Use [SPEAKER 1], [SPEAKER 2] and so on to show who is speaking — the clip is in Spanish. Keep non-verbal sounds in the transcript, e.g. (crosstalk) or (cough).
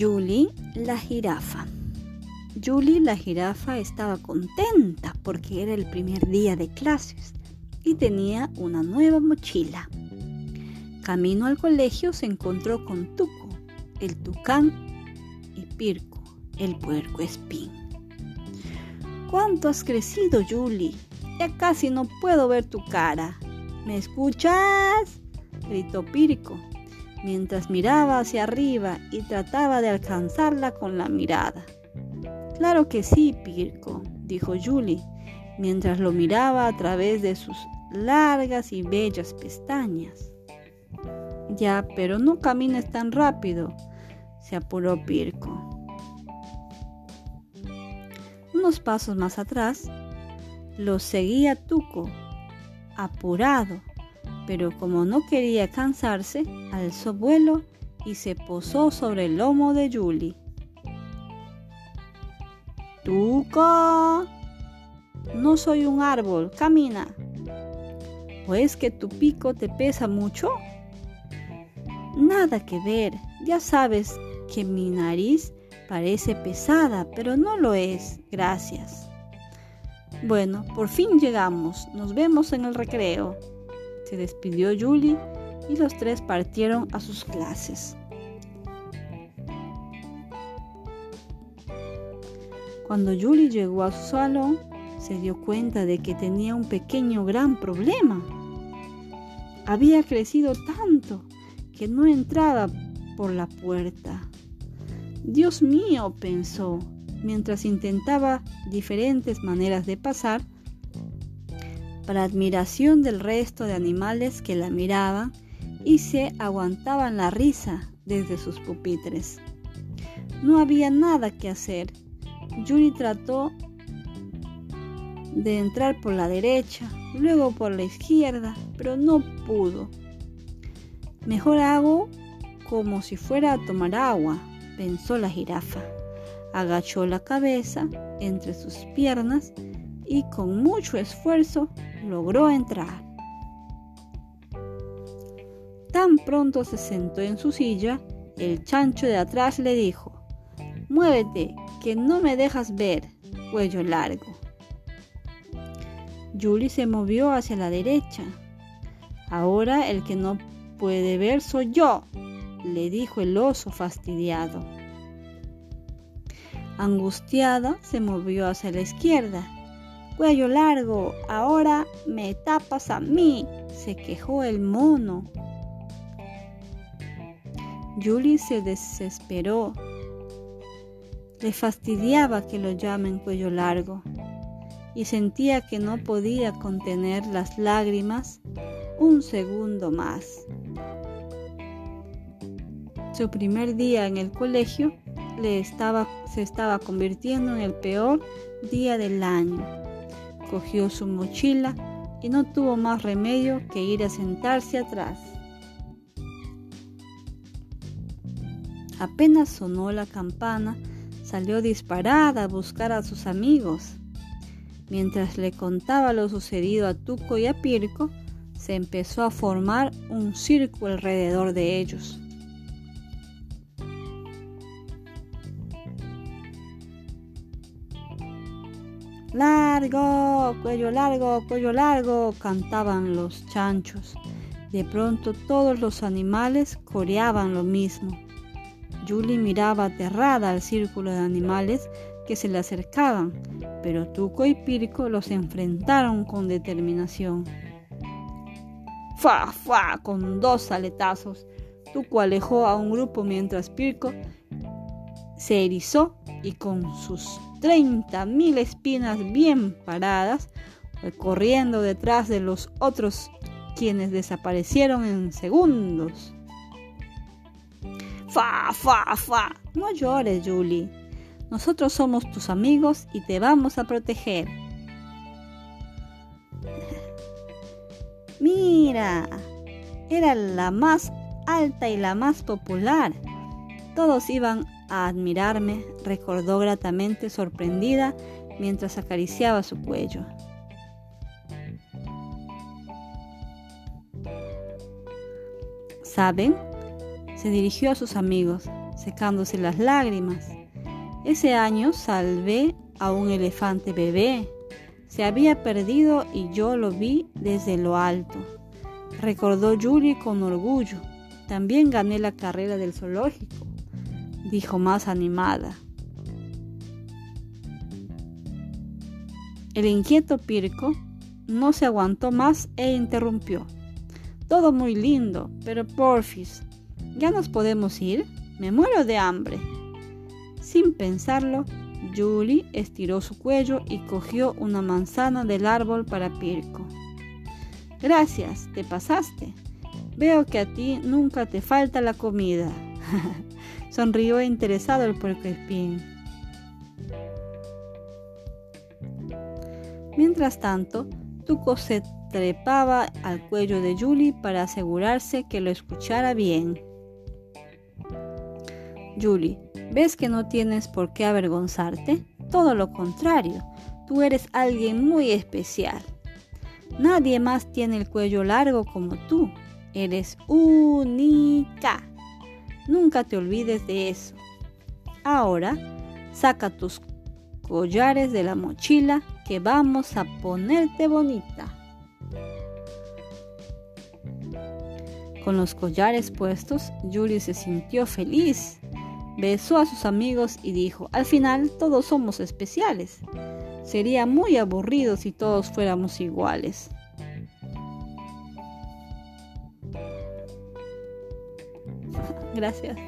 [SPEAKER 1] Julie la jirafa. Julie la jirafa estaba contenta porque era el primer día de clases y tenía una nueva mochila. Camino al colegio se encontró con Tuco, el tucán, y Pirco, el puerco espín. ¿Cuánto has crecido, Julie? Ya casi no puedo ver tu cara. ¿Me escuchas? gritó Pirco, mientras miraba hacia arriba y trataba de alcanzarla con la mirada. Claro que sí, Pirco, dijo Julie, mientras lo miraba a través de sus largas y bellas pestañas. Ya, pero no camines tan rápido, se apuró Pirco. Unos pasos más atrás, lo seguía Tuco, apurado, pero como no quería cansarse, alzó vuelo y se posó sobre el lomo de Julie. Tuco, no soy un árbol, camina. ¿O es que tu pico te pesa mucho? Nada que ver, ya sabes que mi nariz parece pesada, pero no lo es, gracias. Bueno, por fin llegamos. Nos vemos en el recreo. Se despidió Julie y los tres partieron a sus clases. Cuando Julie llegó a su salón, se dio cuenta de que tenía un pequeño gran problema. Había crecido tanto que no entraba por la puerta. Dios mío, pensó, mientras intentaba diferentes maneras de pasar, para admiración del resto de animales que la miraban y se aguantaban la risa desde sus pupitres. No había nada que hacer. Yuri trató de entrar por la derecha, luego por la izquierda, pero no pudo. Mejor hago como si fuera a tomar agua, pensó la jirafa agachó la cabeza entre sus piernas y con mucho esfuerzo logró entrar. Tan pronto se sentó en su silla, el chancho de atrás le dijo, Muévete, que no me dejas ver, cuello largo. Julie se movió hacia la derecha. Ahora el que no puede ver soy yo, le dijo el oso fastidiado. Angustiada, se movió hacia la izquierda. Cuello largo, ahora me tapas a mí, se quejó el mono. Julie se desesperó. Le fastidiaba que lo llamen cuello largo y sentía que no podía contener las lágrimas un segundo más. Su primer día en el colegio le estaba, se estaba convirtiendo en el peor día del año. Cogió su mochila y no tuvo más remedio que ir a sentarse atrás. Apenas sonó la campana, salió disparada a buscar a sus amigos. Mientras le contaba lo sucedido a Tuco y a Pirco, se empezó a formar un círculo alrededor de ellos. Largo, cuello largo, cuello largo, cantaban los chanchos. De pronto todos los animales coreaban lo mismo. Julie miraba aterrada al círculo de animales que se le acercaban, pero Tuco y Pirco los enfrentaron con determinación. ¡Fa, fa! Con dos aletazos, Tuco alejó a un grupo mientras Pirco se erizó y con sus treinta mil espinas bien paradas, fue corriendo detrás de los otros quienes desaparecieron en segundos. Fa, fa, fa. No llores, Julie. Nosotros somos tus amigos y te vamos a proteger. Mira, era la más alta y la más popular. Todos iban a admirarme, recordó gratamente sorprendida mientras acariciaba su cuello. ¿Saben? Se dirigió a sus amigos. secándose las lágrimas. Ese año salvé a un elefante bebé. Se había perdido y yo lo vi desde lo alto. Recordó Julie con orgullo. También gané la carrera del zoológico, dijo más animada. El inquieto Pirco no se aguantó más e interrumpió. Todo muy lindo, pero porfis, ¿ya nos podemos ir? Me muero de hambre. Sin pensarlo, Julie estiró su cuello y cogió una manzana del árbol para Pirco. Gracias, te pasaste. Veo que a ti nunca te falta la comida. (laughs) Sonrió interesado el puercoespín. Mientras tanto, Tuco se trepaba al cuello de Julie para asegurarse que lo escuchara bien. Julie, ¿ves que no tienes por qué avergonzarte? Todo lo contrario, tú eres alguien muy especial. Nadie más tiene el cuello largo como tú. Eres única. Nunca te olvides de eso. Ahora, saca tus collares de la mochila que vamos a ponerte bonita. Con los collares puestos, Julie se sintió feliz. Besó a sus amigos y dijo, al final todos somos especiales. Sería muy aburrido si todos fuéramos iguales. Gracias.